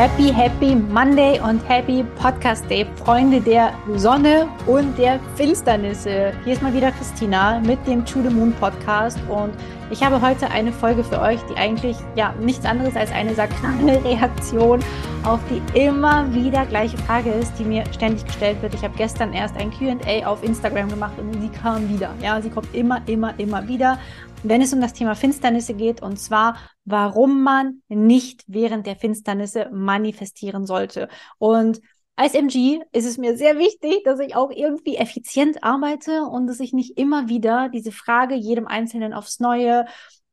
Happy, happy Monday und happy Podcast Day, Freunde der Sonne und der Finsternisse. Hier ist mal wieder Christina mit dem To the Moon Podcast und ich habe heute eine Folge für euch, die eigentlich ja nichts anderes als eine sakrale Reaktion auf die immer wieder gleiche Frage ist, die mir ständig gestellt wird. Ich habe gestern erst ein Q&A auf Instagram gemacht und sie kam wieder. Ja, sie kommt immer, immer, immer wieder wenn es um das Thema Finsternisse geht, und zwar, warum man nicht während der Finsternisse manifestieren sollte. Und als MG ist es mir sehr wichtig, dass ich auch irgendwie effizient arbeite und dass ich nicht immer wieder diese Frage jedem Einzelnen aufs Neue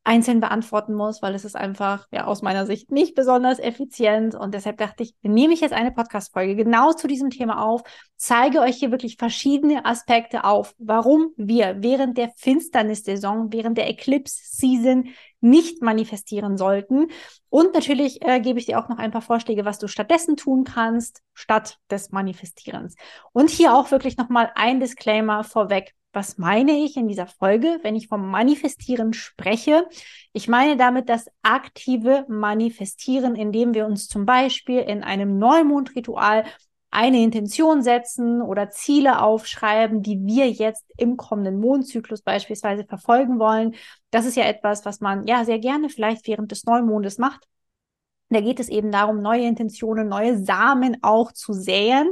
einzeln beantworten muss, weil es ist einfach ja aus meiner Sicht nicht besonders effizient und deshalb dachte ich, nehme ich jetzt eine Podcast Folge genau zu diesem Thema auf, zeige euch hier wirklich verschiedene Aspekte auf, warum wir während der Finsternissaison, während der Eclipse Season nicht manifestieren sollten. Und natürlich äh, gebe ich dir auch noch ein paar Vorschläge, was du stattdessen tun kannst, statt des Manifestierens. Und hier auch wirklich nochmal ein Disclaimer vorweg. Was meine ich in dieser Folge, wenn ich vom Manifestieren spreche? Ich meine damit das aktive Manifestieren, indem wir uns zum Beispiel in einem Neumondritual eine Intention setzen oder Ziele aufschreiben, die wir jetzt im kommenden Mondzyklus beispielsweise verfolgen wollen. Das ist ja etwas, was man ja sehr gerne vielleicht während des Neumondes macht. Da geht es eben darum, neue Intentionen, neue Samen auch zu säen.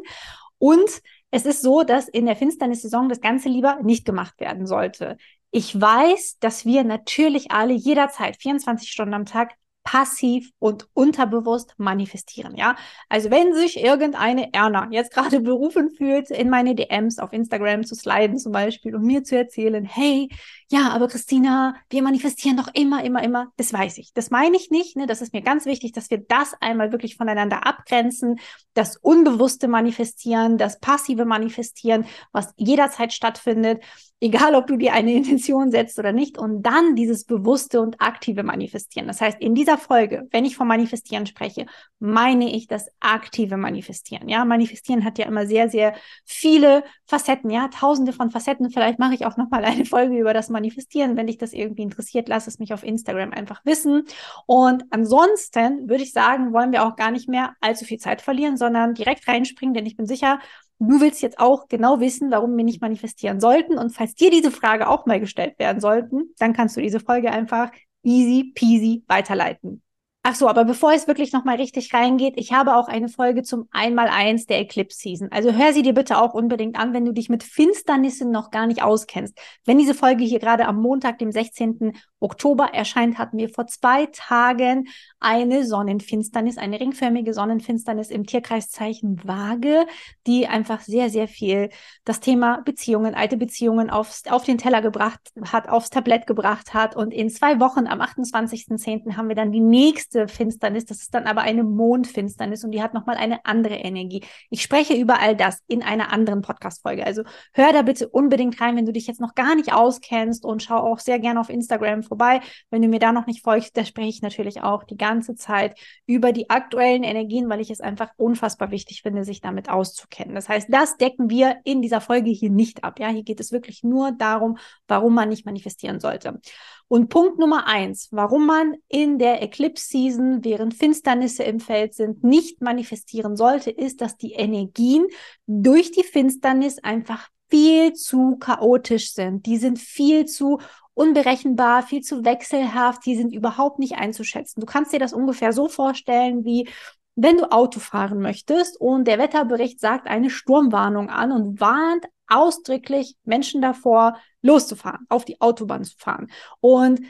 Und es ist so, dass in der Finsternissaison das Ganze lieber nicht gemacht werden sollte. Ich weiß, dass wir natürlich alle jederzeit 24 Stunden am Tag passiv und unterbewusst manifestieren, ja. Also wenn sich irgendeine Erna jetzt gerade berufen fühlt, in meine DMs auf Instagram zu sliden zum Beispiel und mir zu erzählen, hey, ja, aber Christina, wir manifestieren doch immer, immer, immer, das weiß ich. Das meine ich nicht, ne? Das ist mir ganz wichtig, dass wir das einmal wirklich voneinander abgrenzen, das unbewusste Manifestieren, das passive Manifestieren, was jederzeit stattfindet egal ob du dir eine Intention setzt oder nicht, und dann dieses bewusste und aktive Manifestieren. Das heißt, in dieser Folge, wenn ich vom Manifestieren spreche, meine ich das aktive Manifestieren. Ja, Manifestieren hat ja immer sehr, sehr viele Facetten, ja, tausende von Facetten. Vielleicht mache ich auch nochmal eine Folge über das Manifestieren. Wenn dich das irgendwie interessiert, lass es mich auf Instagram einfach wissen. Und ansonsten würde ich sagen, wollen wir auch gar nicht mehr allzu viel Zeit verlieren, sondern direkt reinspringen, denn ich bin sicher, Du willst jetzt auch genau wissen, warum wir nicht manifestieren sollten. Und falls dir diese Frage auch mal gestellt werden sollten, dann kannst du diese Folge einfach easy peasy weiterleiten. Ach so, aber bevor es wirklich nochmal richtig reingeht, ich habe auch eine Folge zum Einmaleins der Eclipse Season. Also hör sie dir bitte auch unbedingt an, wenn du dich mit Finsternissen noch gar nicht auskennst. Wenn diese Folge hier gerade am Montag, dem 16. Oktober erscheint, hatten wir vor zwei Tagen eine Sonnenfinsternis, eine ringförmige Sonnenfinsternis im Tierkreiszeichen Waage, die einfach sehr, sehr viel das Thema Beziehungen, alte Beziehungen aufs, auf den Teller gebracht hat, aufs Tablett gebracht hat. Und in zwei Wochen, am 28.10., haben wir dann die nächste Finsternis. Das ist dann aber eine Mondfinsternis und die hat nochmal eine andere Energie. Ich spreche über all das in einer anderen Podcast-Folge. Also hör da bitte unbedingt rein, wenn du dich jetzt noch gar nicht auskennst und schau auch sehr gerne auf Instagram vorbei vorbei. Wenn du mir da noch nicht folgst, da spreche ich natürlich auch die ganze Zeit über die aktuellen Energien, weil ich es einfach unfassbar wichtig finde, sich damit auszukennen. Das heißt, das decken wir in dieser Folge hier nicht ab. Ja, hier geht es wirklich nur darum, warum man nicht manifestieren sollte. Und Punkt Nummer eins, warum man in der Eclipse Season, während Finsternisse im Feld sind, nicht manifestieren sollte, ist, dass die Energien durch die Finsternis einfach viel zu chaotisch sind. Die sind viel zu unberechenbar, viel zu wechselhaft, die sind überhaupt nicht einzuschätzen. Du kannst dir das ungefähr so vorstellen, wie wenn du Auto fahren möchtest und der Wetterbericht sagt eine Sturmwarnung an und warnt ausdrücklich Menschen davor, loszufahren, auf die Autobahn zu fahren. Und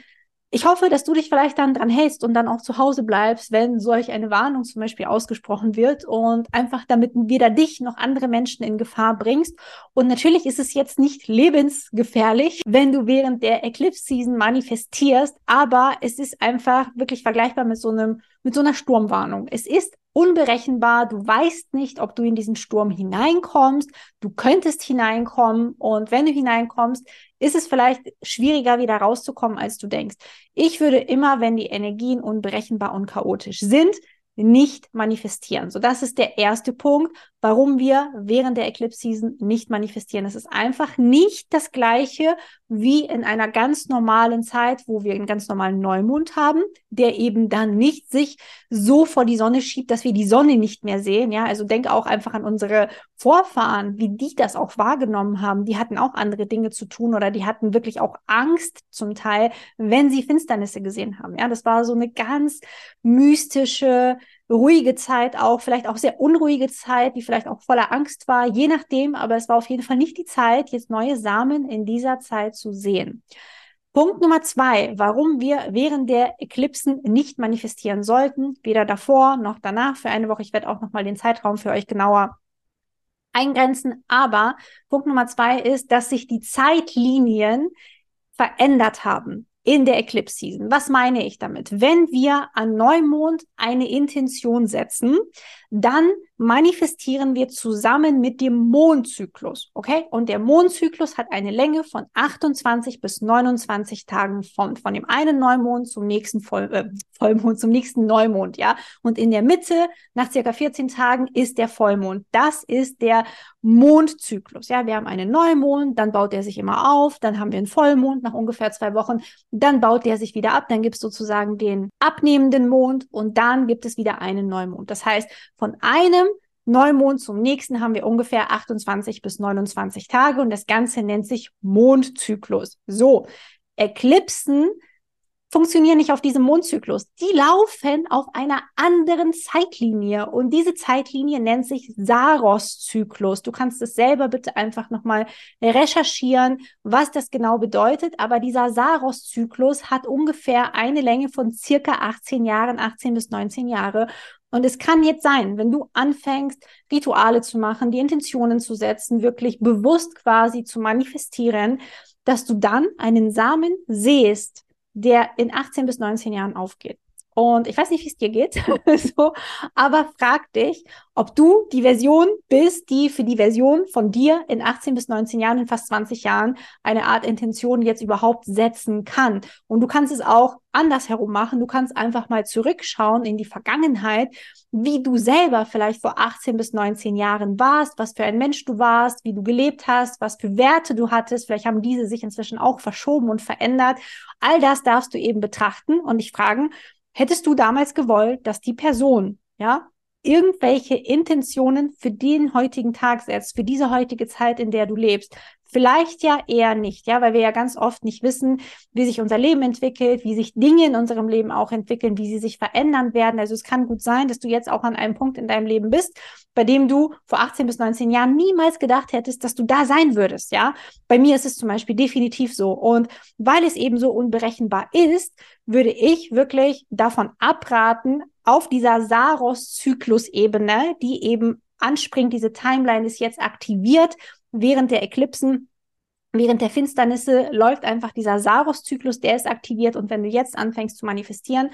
ich hoffe, dass du dich vielleicht dann dran hältst und dann auch zu Hause bleibst, wenn solch eine Warnung zum Beispiel ausgesprochen wird und einfach damit weder dich noch andere Menschen in Gefahr bringst. Und natürlich ist es jetzt nicht lebensgefährlich, wenn du während der Eclipse Season manifestierst, aber es ist einfach wirklich vergleichbar mit so einem, mit so einer Sturmwarnung. Es ist unberechenbar. Du weißt nicht, ob du in diesen Sturm hineinkommst. Du könntest hineinkommen und wenn du hineinkommst, ist es vielleicht schwieriger, wieder rauszukommen, als du denkst. Ich würde immer, wenn die Energien unberechenbar und chaotisch sind, nicht manifestieren. So, das ist der erste Punkt, warum wir während der Eclipse Season nicht manifestieren. Es ist einfach nicht das gleiche wie in einer ganz normalen Zeit, wo wir einen ganz normalen Neumond haben, der eben dann nicht sich so vor die Sonne schiebt, dass wir die Sonne nicht mehr sehen. Ja, also denk auch einfach an unsere Vorfahren, wie die das auch wahrgenommen haben. Die hatten auch andere Dinge zu tun oder die hatten wirklich auch Angst zum Teil, wenn sie Finsternisse gesehen haben. Ja, das war so eine ganz mystische, ruhige Zeit auch, vielleicht auch sehr unruhige Zeit, die vielleicht auch voller Angst war, je nachdem, aber es war auf jeden Fall nicht die Zeit, jetzt neue Samen in dieser Zeit zu sehen. Punkt Nummer zwei, warum wir während der Eklipsen nicht manifestieren sollten, weder davor noch danach für eine Woche. Ich werde auch nochmal den Zeitraum für euch genauer eingrenzen. Aber Punkt Nummer zwei ist, dass sich die Zeitlinien verändert haben in der Eclipse Season. Was meine ich damit? Wenn wir an Neumond eine Intention setzen, dann manifestieren wir zusammen mit dem Mondzyklus, okay? Und der Mondzyklus hat eine Länge von 28 bis 29 Tagen von, von dem einen Neumond zum nächsten Voll, äh, Vollmond, zum nächsten Neumond, ja? Und in der Mitte, nach circa 14 Tagen, ist der Vollmond. Das ist der Mondzyklus, ja? Wir haben einen Neumond, dann baut er sich immer auf, dann haben wir einen Vollmond nach ungefähr zwei Wochen, dann baut der sich wieder ab, dann gibt es sozusagen den abnehmenden Mond und dann gibt es wieder einen Neumond. Das heißt, von einem Neumond zum nächsten haben wir ungefähr 28 bis 29 Tage und das Ganze nennt sich Mondzyklus. So, Eklipsen funktionieren nicht auf diesem Mondzyklus. Die laufen auf einer anderen Zeitlinie und diese Zeitlinie nennt sich Saros-Zyklus. Du kannst es selber bitte einfach nochmal recherchieren, was das genau bedeutet, aber dieser Saros-Zyklus hat ungefähr eine Länge von circa 18 Jahren, 18 bis 19 Jahre und es kann jetzt sein, wenn du anfängst, Rituale zu machen, die Intentionen zu setzen, wirklich bewusst quasi zu manifestieren, dass du dann einen Samen sähst, der in 18 bis 19 Jahren aufgeht. Und ich weiß nicht, wie es dir geht, so, aber frag dich, ob du die Version bist, die für die Version von dir in 18 bis 19 Jahren, in fast 20 Jahren eine Art Intention jetzt überhaupt setzen kann. Und du kannst es auch andersherum machen. Du kannst einfach mal zurückschauen in die Vergangenheit, wie du selber vielleicht vor 18 bis 19 Jahren warst, was für ein Mensch du warst, wie du gelebt hast, was für Werte du hattest. Vielleicht haben diese sich inzwischen auch verschoben und verändert. All das darfst du eben betrachten und dich fragen, Hättest du damals gewollt, dass die Person, ja, irgendwelche Intentionen für den heutigen Tag setzt, für diese heutige Zeit, in der du lebst, Vielleicht ja eher nicht, ja, weil wir ja ganz oft nicht wissen, wie sich unser Leben entwickelt, wie sich Dinge in unserem Leben auch entwickeln, wie sie sich verändern werden. Also es kann gut sein, dass du jetzt auch an einem Punkt in deinem Leben bist, bei dem du vor 18 bis 19 Jahren niemals gedacht hättest, dass du da sein würdest, ja. Bei mir ist es zum Beispiel definitiv so. Und weil es eben so unberechenbar ist, würde ich wirklich davon abraten, auf dieser Saros-Zyklus-Ebene, die eben anspringt, diese Timeline ist jetzt aktiviert, während der Eklipsen, während der Finsternisse läuft einfach dieser Saros-Zyklus, der ist aktiviert und wenn du jetzt anfängst zu manifestieren,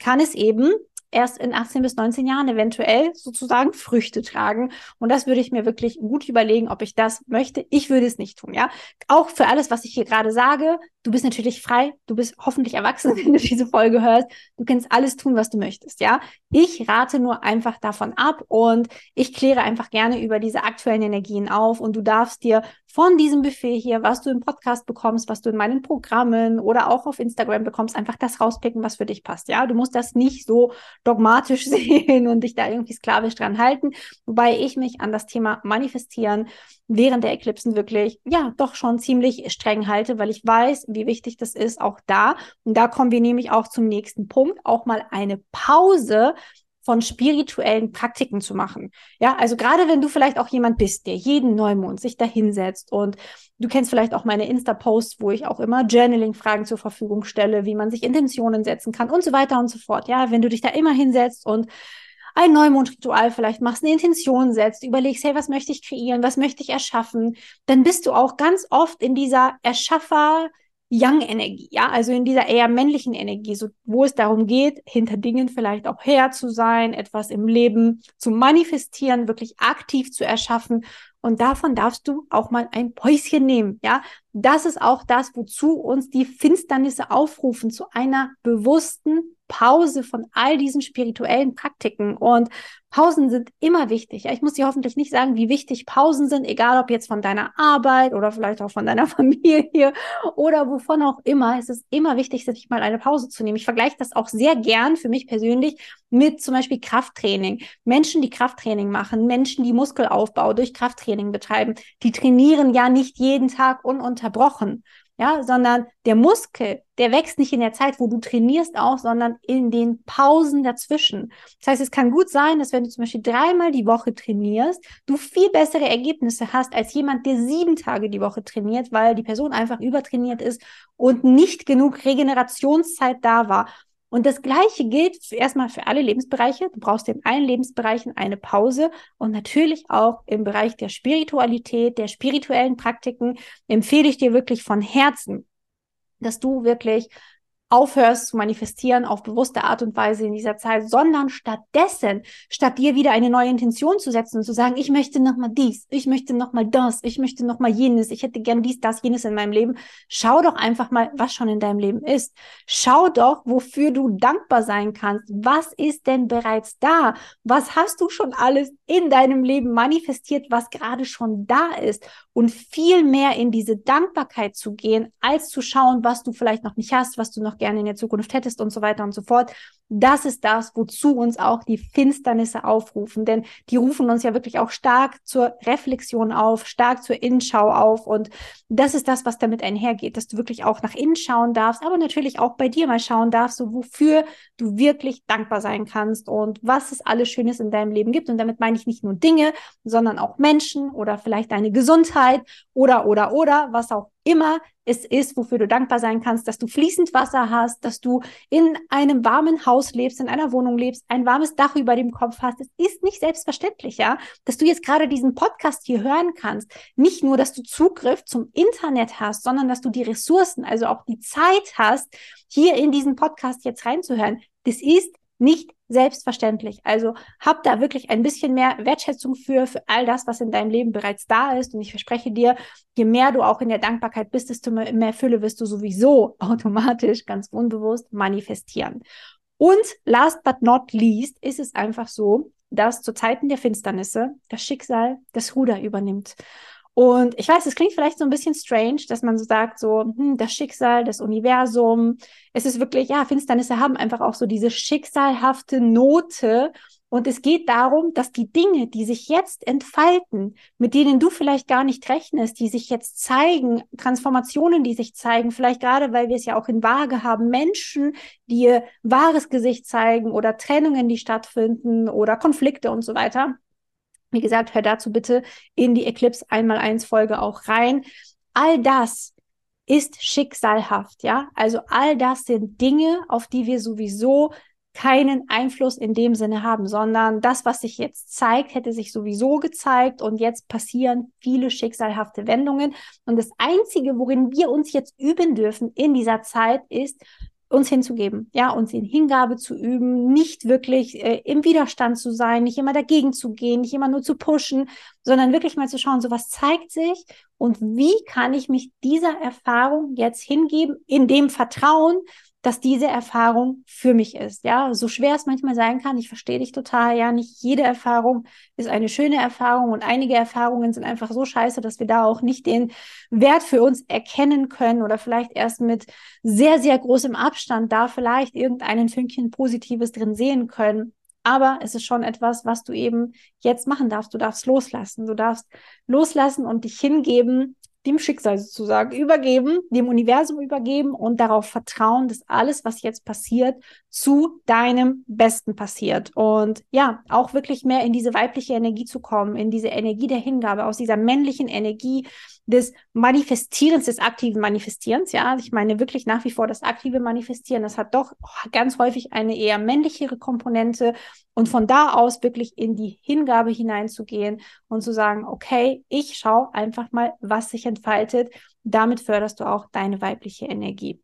kann es eben erst in 18 bis 19 Jahren eventuell sozusagen Früchte tragen. Und das würde ich mir wirklich gut überlegen, ob ich das möchte. Ich würde es nicht tun, ja. Auch für alles, was ich hier gerade sage, du bist natürlich frei, du bist hoffentlich erwachsen, wenn du diese Folge hörst. Du kannst alles tun, was du möchtest, ja. Ich rate nur einfach davon ab und ich kläre einfach gerne über diese aktuellen Energien auf und du darfst dir von diesem Buffet hier, was du im Podcast bekommst, was du in meinen Programmen oder auch auf Instagram bekommst, einfach das rauspicken, was für dich passt. Ja, du musst das nicht so dogmatisch sehen und dich da irgendwie sklavisch dran halten, wobei ich mich an das Thema Manifestieren während der Eklipsen wirklich, ja, doch schon ziemlich streng halte, weil ich weiß, wie wichtig das ist, auch da. Und da kommen wir nämlich auch zum nächsten Punkt, auch mal eine Pause von spirituellen Praktiken zu machen. Ja, also gerade wenn du vielleicht auch jemand bist, der jeden Neumond sich da hinsetzt und du kennst vielleicht auch meine Insta-Posts, wo ich auch immer Journaling-Fragen zur Verfügung stelle, wie man sich Intentionen setzen kann und so weiter und so fort. Ja, wenn du dich da immer hinsetzt und ein Neumondritual vielleicht machst, eine Intention setzt, überlegst, hey, was möchte ich kreieren, was möchte ich erschaffen, dann bist du auch ganz oft in dieser Erschaffer- Yang-Energie, ja, also in dieser eher männlichen Energie, so, wo es darum geht, hinter Dingen vielleicht auch her zu sein, etwas im Leben zu manifestieren, wirklich aktiv zu erschaffen. Und davon darfst du auch mal ein Päuschen nehmen, ja. Das ist auch das, wozu uns die Finsternisse aufrufen, zu einer bewussten Pause von all diesen spirituellen Praktiken. Und Pausen sind immer wichtig. Ich muss dir hoffentlich nicht sagen, wie wichtig Pausen sind, egal ob jetzt von deiner Arbeit oder vielleicht auch von deiner Familie oder wovon auch immer. Es ist immer wichtig, sich mal eine Pause zu nehmen. Ich vergleiche das auch sehr gern für mich persönlich mit zum Beispiel Krafttraining. Menschen, die Krafttraining machen, Menschen, die Muskelaufbau durch Krafttraining betreiben, die trainieren ja nicht jeden Tag ununterbrochen ja, sondern der Muskel, der wächst nicht in der Zeit, wo du trainierst auch, sondern in den Pausen dazwischen. Das heißt, es kann gut sein, dass wenn du zum Beispiel dreimal die Woche trainierst, du viel bessere Ergebnisse hast als jemand, der sieben Tage die Woche trainiert, weil die Person einfach übertrainiert ist und nicht genug Regenerationszeit da war. Und das Gleiche gilt erstmal für alle Lebensbereiche. Du brauchst in allen Lebensbereichen eine Pause und natürlich auch im Bereich der Spiritualität, der spirituellen Praktiken empfehle ich dir wirklich von Herzen, dass du wirklich aufhörst zu manifestieren auf bewusste Art und Weise in dieser Zeit, sondern stattdessen, statt dir wieder eine neue Intention zu setzen und zu sagen, ich möchte noch mal dies, ich möchte noch mal das, ich möchte noch mal jenes, ich hätte gern dies, das, jenes in meinem Leben, schau doch einfach mal, was schon in deinem Leben ist. Schau doch, wofür du dankbar sein kannst. Was ist denn bereits da? Was hast du schon alles in deinem Leben manifestiert, was gerade schon da ist? Und viel mehr in diese Dankbarkeit zu gehen, als zu schauen, was du vielleicht noch nicht hast, was du noch gerne in der Zukunft hättest und so weiter und so fort. Das ist das, wozu uns auch die Finsternisse aufrufen, denn die rufen uns ja wirklich auch stark zur Reflexion auf, stark zur Innenschau auf. Und das ist das, was damit einhergeht, dass du wirklich auch nach innen schauen darfst, aber natürlich auch bei dir mal schauen darfst, so wofür du wirklich dankbar sein kannst und was es alles Schönes in deinem Leben gibt. Und damit meine ich nicht nur Dinge, sondern auch Menschen oder vielleicht deine Gesundheit oder oder oder was auch immer es ist, wofür du dankbar sein kannst, dass du fließend Wasser hast, dass du in einem warmen Haus lebst, in einer Wohnung lebst, ein warmes Dach über dem Kopf hast. Es ist nicht selbstverständlich, ja, dass du jetzt gerade diesen Podcast hier hören kannst. Nicht nur, dass du Zugriff zum Internet hast, sondern dass du die Ressourcen, also auch die Zeit hast, hier in diesen Podcast jetzt reinzuhören. Das ist nicht selbstverständlich. Also hab da wirklich ein bisschen mehr Wertschätzung für, für all das, was in deinem Leben bereits da ist. Und ich verspreche dir, je mehr du auch in der Dankbarkeit bist, desto mehr Fülle wirst du sowieso automatisch, ganz unbewusst manifestieren. Und last but not least ist es einfach so, dass zu Zeiten der Finsternisse das Schicksal das Ruder übernimmt. Und ich weiß, es klingt vielleicht so ein bisschen strange, dass man so sagt, so, hm, das Schicksal, das Universum. Es ist wirklich, ja, Finsternisse haben einfach auch so diese schicksalhafte Note. Und es geht darum, dass die Dinge, die sich jetzt entfalten, mit denen du vielleicht gar nicht rechnest, die sich jetzt zeigen, Transformationen, die sich zeigen, vielleicht gerade, weil wir es ja auch in Waage haben, Menschen, die ihr wahres Gesicht zeigen oder Trennungen, die stattfinden oder Konflikte und so weiter wie gesagt, hör dazu bitte in die Eclipse einmal eins Folge auch rein. All das ist schicksalhaft, ja? Also all das sind Dinge, auf die wir sowieso keinen Einfluss in dem Sinne haben, sondern das, was sich jetzt zeigt, hätte sich sowieso gezeigt und jetzt passieren viele schicksalhafte Wendungen. Und das Einzige, worin wir uns jetzt üben dürfen in dieser Zeit, ist, uns hinzugeben, ja, uns in Hingabe zu üben, nicht wirklich äh, im Widerstand zu sein, nicht immer dagegen zu gehen, nicht immer nur zu pushen, sondern wirklich mal zu schauen, so was zeigt sich und wie kann ich mich dieser Erfahrung jetzt hingeben, in dem Vertrauen, dass diese Erfahrung für mich ist. Ja, so schwer es manchmal sein kann, ich verstehe dich total. Ja, nicht jede Erfahrung ist eine schöne Erfahrung und einige Erfahrungen sind einfach so scheiße, dass wir da auch nicht den Wert für uns erkennen können oder vielleicht erst mit sehr, sehr großem Abstand da vielleicht irgendeinen Fünkchen Positives drin sehen können. Aber es ist schon etwas, was du eben jetzt machen darfst. Du darfst loslassen. Du darfst loslassen und dich hingeben dem Schicksal sozusagen übergeben, dem Universum übergeben und darauf vertrauen, dass alles, was jetzt passiert, zu deinem Besten passiert. Und ja, auch wirklich mehr in diese weibliche Energie zu kommen, in diese Energie der Hingabe, aus dieser männlichen Energie des Manifestierens, des aktiven Manifestierens. Ja, ich meine wirklich nach wie vor das aktive Manifestieren. Das hat doch ganz häufig eine eher männlichere Komponente. Und von da aus wirklich in die Hingabe hineinzugehen und zu sagen, okay, ich schaue einfach mal, was sich entfaltet. Damit förderst du auch deine weibliche Energie.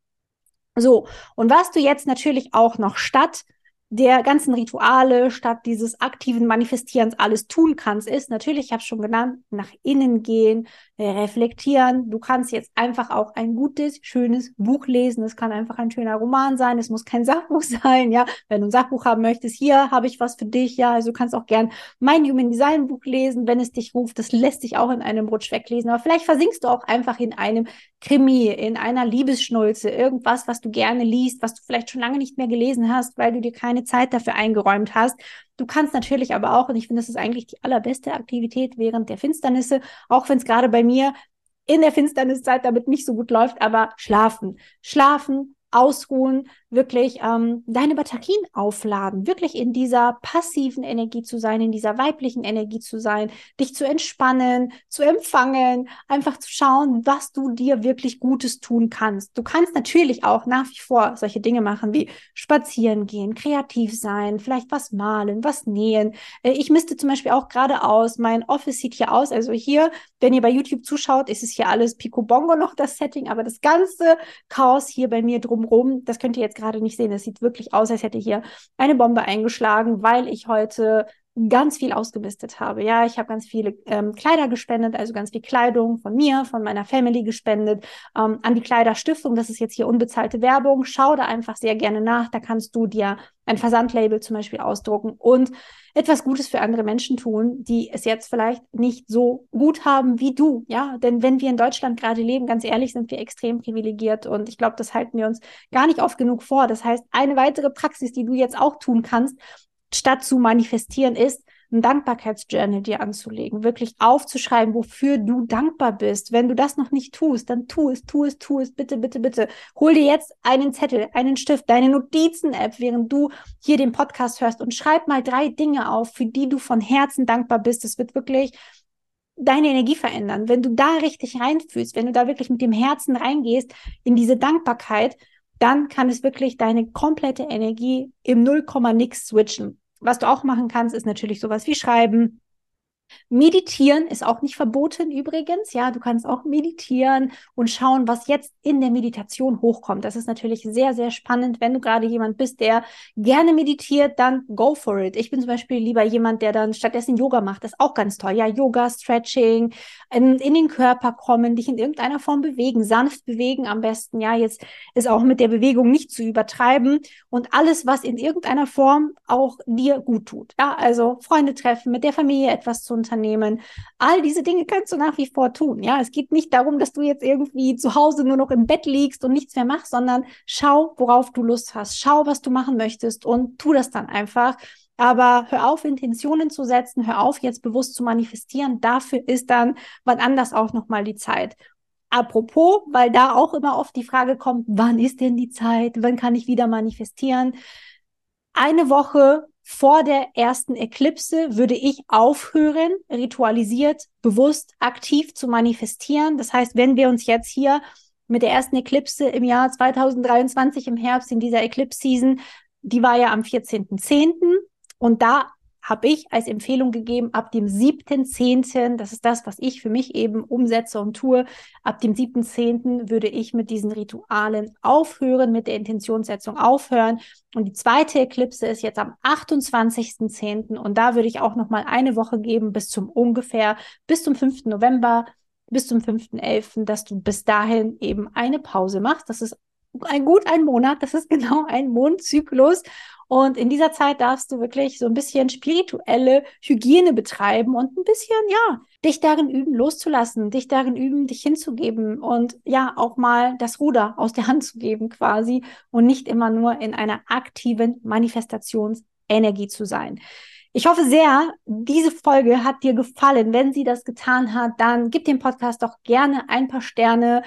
So, und was du jetzt natürlich auch noch statt der ganzen Rituale, statt dieses aktiven Manifestierens alles tun kannst, ist natürlich, ich habe schon genannt, nach innen gehen, reflektieren. Du kannst jetzt einfach auch ein gutes, schönes Buch lesen. Es kann einfach ein schöner Roman sein. Es muss kein Sachbuch sein. Ja, wenn du ein Sachbuch haben möchtest, hier habe ich was für dich. Ja, also du kannst auch gern mein Human Design Buch lesen, wenn es dich ruft. Das lässt sich auch in einem Rutsch weglesen. Aber vielleicht versinkst du auch einfach in einem Krimi, in einer Liebesschnulze, irgendwas, was du gerne liest, was du vielleicht schon lange nicht mehr gelesen hast, weil du dir keine Zeit dafür eingeräumt hast. Du kannst natürlich aber auch, und ich finde, das ist eigentlich die allerbeste Aktivität während der Finsternisse, auch wenn es gerade bei mir in der Finsterniszeit damit nicht so gut läuft, aber schlafen. Schlafen, ausruhen, wirklich ähm, deine Batterien aufladen, wirklich in dieser passiven Energie zu sein, in dieser weiblichen Energie zu sein, dich zu entspannen, zu empfangen, einfach zu schauen, was du dir wirklich Gutes tun kannst. Du kannst natürlich auch nach wie vor solche Dinge machen wie spazieren gehen, kreativ sein, vielleicht was malen, was nähen. Äh, ich misste zum Beispiel auch gerade aus, mein Office sieht hier aus, also hier, wenn ihr bei YouTube zuschaut, ist es hier alles Picobongo noch das Setting, aber das ganze Chaos hier bei mir drumherum, das könnt ihr jetzt gerade nicht sehen. Es sieht wirklich aus, als hätte hier eine Bombe eingeschlagen, weil ich heute ganz viel ausgemistet habe. Ja, ich habe ganz viele ähm, Kleider gespendet, also ganz viel Kleidung von mir, von meiner Family gespendet, ähm, an die Kleiderstiftung. Das ist jetzt hier unbezahlte Werbung. Schau da einfach sehr gerne nach. Da kannst du dir ein Versandlabel zum Beispiel ausdrucken und etwas Gutes für andere Menschen tun, die es jetzt vielleicht nicht so gut haben wie du. Ja, denn wenn wir in Deutschland gerade leben, ganz ehrlich, sind wir extrem privilegiert und ich glaube, das halten wir uns gar nicht oft genug vor. Das heißt, eine weitere Praxis, die du jetzt auch tun kannst, statt zu manifestieren, ist, ein Dankbarkeitsjournal dir anzulegen, wirklich aufzuschreiben, wofür du dankbar bist. Wenn du das noch nicht tust, dann tu es, tu es, tu es, bitte, bitte, bitte. Hol dir jetzt einen Zettel, einen Stift, deine Notizen-App, während du hier den Podcast hörst und schreib mal drei Dinge auf, für die du von Herzen dankbar bist. Es wird wirklich deine Energie verändern. Wenn du da richtig reinfühlst, wenn du da wirklich mit dem Herzen reingehst in diese Dankbarkeit, dann kann es wirklich deine komplette Energie im Nullkomma nix switchen. Was du auch machen kannst, ist natürlich sowas wie schreiben, Meditieren ist auch nicht verboten übrigens. Ja, du kannst auch meditieren und schauen, was jetzt in der Meditation hochkommt. Das ist natürlich sehr, sehr spannend. Wenn du gerade jemand bist, der gerne meditiert, dann go for it. Ich bin zum Beispiel lieber jemand, der dann stattdessen Yoga macht. Das ist auch ganz toll. Ja, Yoga, Stretching, in, in den Körper kommen, dich in irgendeiner Form bewegen, sanft bewegen am besten. Ja, jetzt ist auch mit der Bewegung nicht zu übertreiben und alles, was in irgendeiner Form auch dir gut tut. Ja, also Freunde treffen, mit der Familie etwas zu Unternehmen. All diese Dinge kannst du nach wie vor tun. Ja, es geht nicht darum, dass du jetzt irgendwie zu Hause nur noch im Bett liegst und nichts mehr machst, sondern schau, worauf du Lust hast. Schau, was du machen möchtest und tu das dann einfach. Aber hör auf, Intentionen zu setzen, hör auf, jetzt bewusst zu manifestieren. Dafür ist dann wann anders auch nochmal die Zeit. Apropos, weil da auch immer oft die Frage kommt, wann ist denn die Zeit? Wann kann ich wieder manifestieren? Eine Woche vor der ersten Eklipse würde ich aufhören, ritualisiert, bewusst, aktiv zu manifestieren. Das heißt, wenn wir uns jetzt hier mit der ersten Eklipse im Jahr 2023 im Herbst in dieser Eclipse-Season, die war ja am 14.10. und da habe ich als Empfehlung gegeben, ab dem 7.10., das ist das, was ich für mich eben umsetze und tue, ab dem 7.10. würde ich mit diesen Ritualen aufhören, mit der Intentionssetzung aufhören. Und die zweite Eklipse ist jetzt am 28.10. und da würde ich auch noch mal eine Woche geben bis zum ungefähr, bis zum 5. November, bis zum 5.11., dass du bis dahin eben eine Pause machst. Das ist ein gut ein Monat, das ist genau ein Mondzyklus. Und in dieser Zeit darfst du wirklich so ein bisschen spirituelle Hygiene betreiben und ein bisschen, ja, dich darin üben, loszulassen, dich darin üben, dich hinzugeben und ja, auch mal das Ruder aus der Hand zu geben quasi und nicht immer nur in einer aktiven Manifestationsenergie zu sein. Ich hoffe sehr, diese Folge hat dir gefallen. Wenn sie das getan hat, dann gib dem Podcast doch gerne ein paar Sterne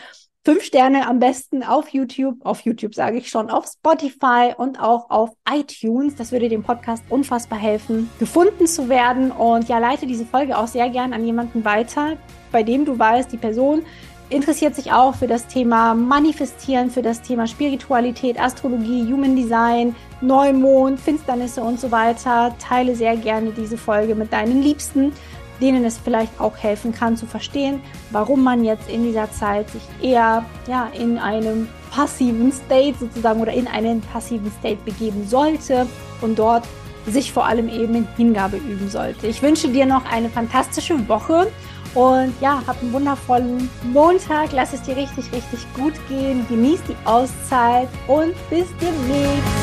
Fünf Sterne am besten auf YouTube, auf YouTube sage ich schon, auf Spotify und auch auf iTunes. Das würde dem Podcast unfassbar helfen, gefunden zu werden. Und ja, leite diese Folge auch sehr gern an jemanden weiter, bei dem du weißt, die Person interessiert sich auch für das Thema Manifestieren, für das Thema Spiritualität, Astrologie, Human Design, Neumond, Finsternisse und so weiter. Teile sehr gerne diese Folge mit deinen Liebsten denen es vielleicht auch helfen kann zu verstehen, warum man jetzt in dieser Zeit sich eher ja, in einem passiven State sozusagen oder in einen passiven State begeben sollte und dort sich vor allem eben in Hingabe üben sollte. Ich wünsche dir noch eine fantastische Woche Und ja, hab einen wundervollen Montag. Lass es dir richtig, richtig gut gehen. Genieß die Auszeit und bis demnächst.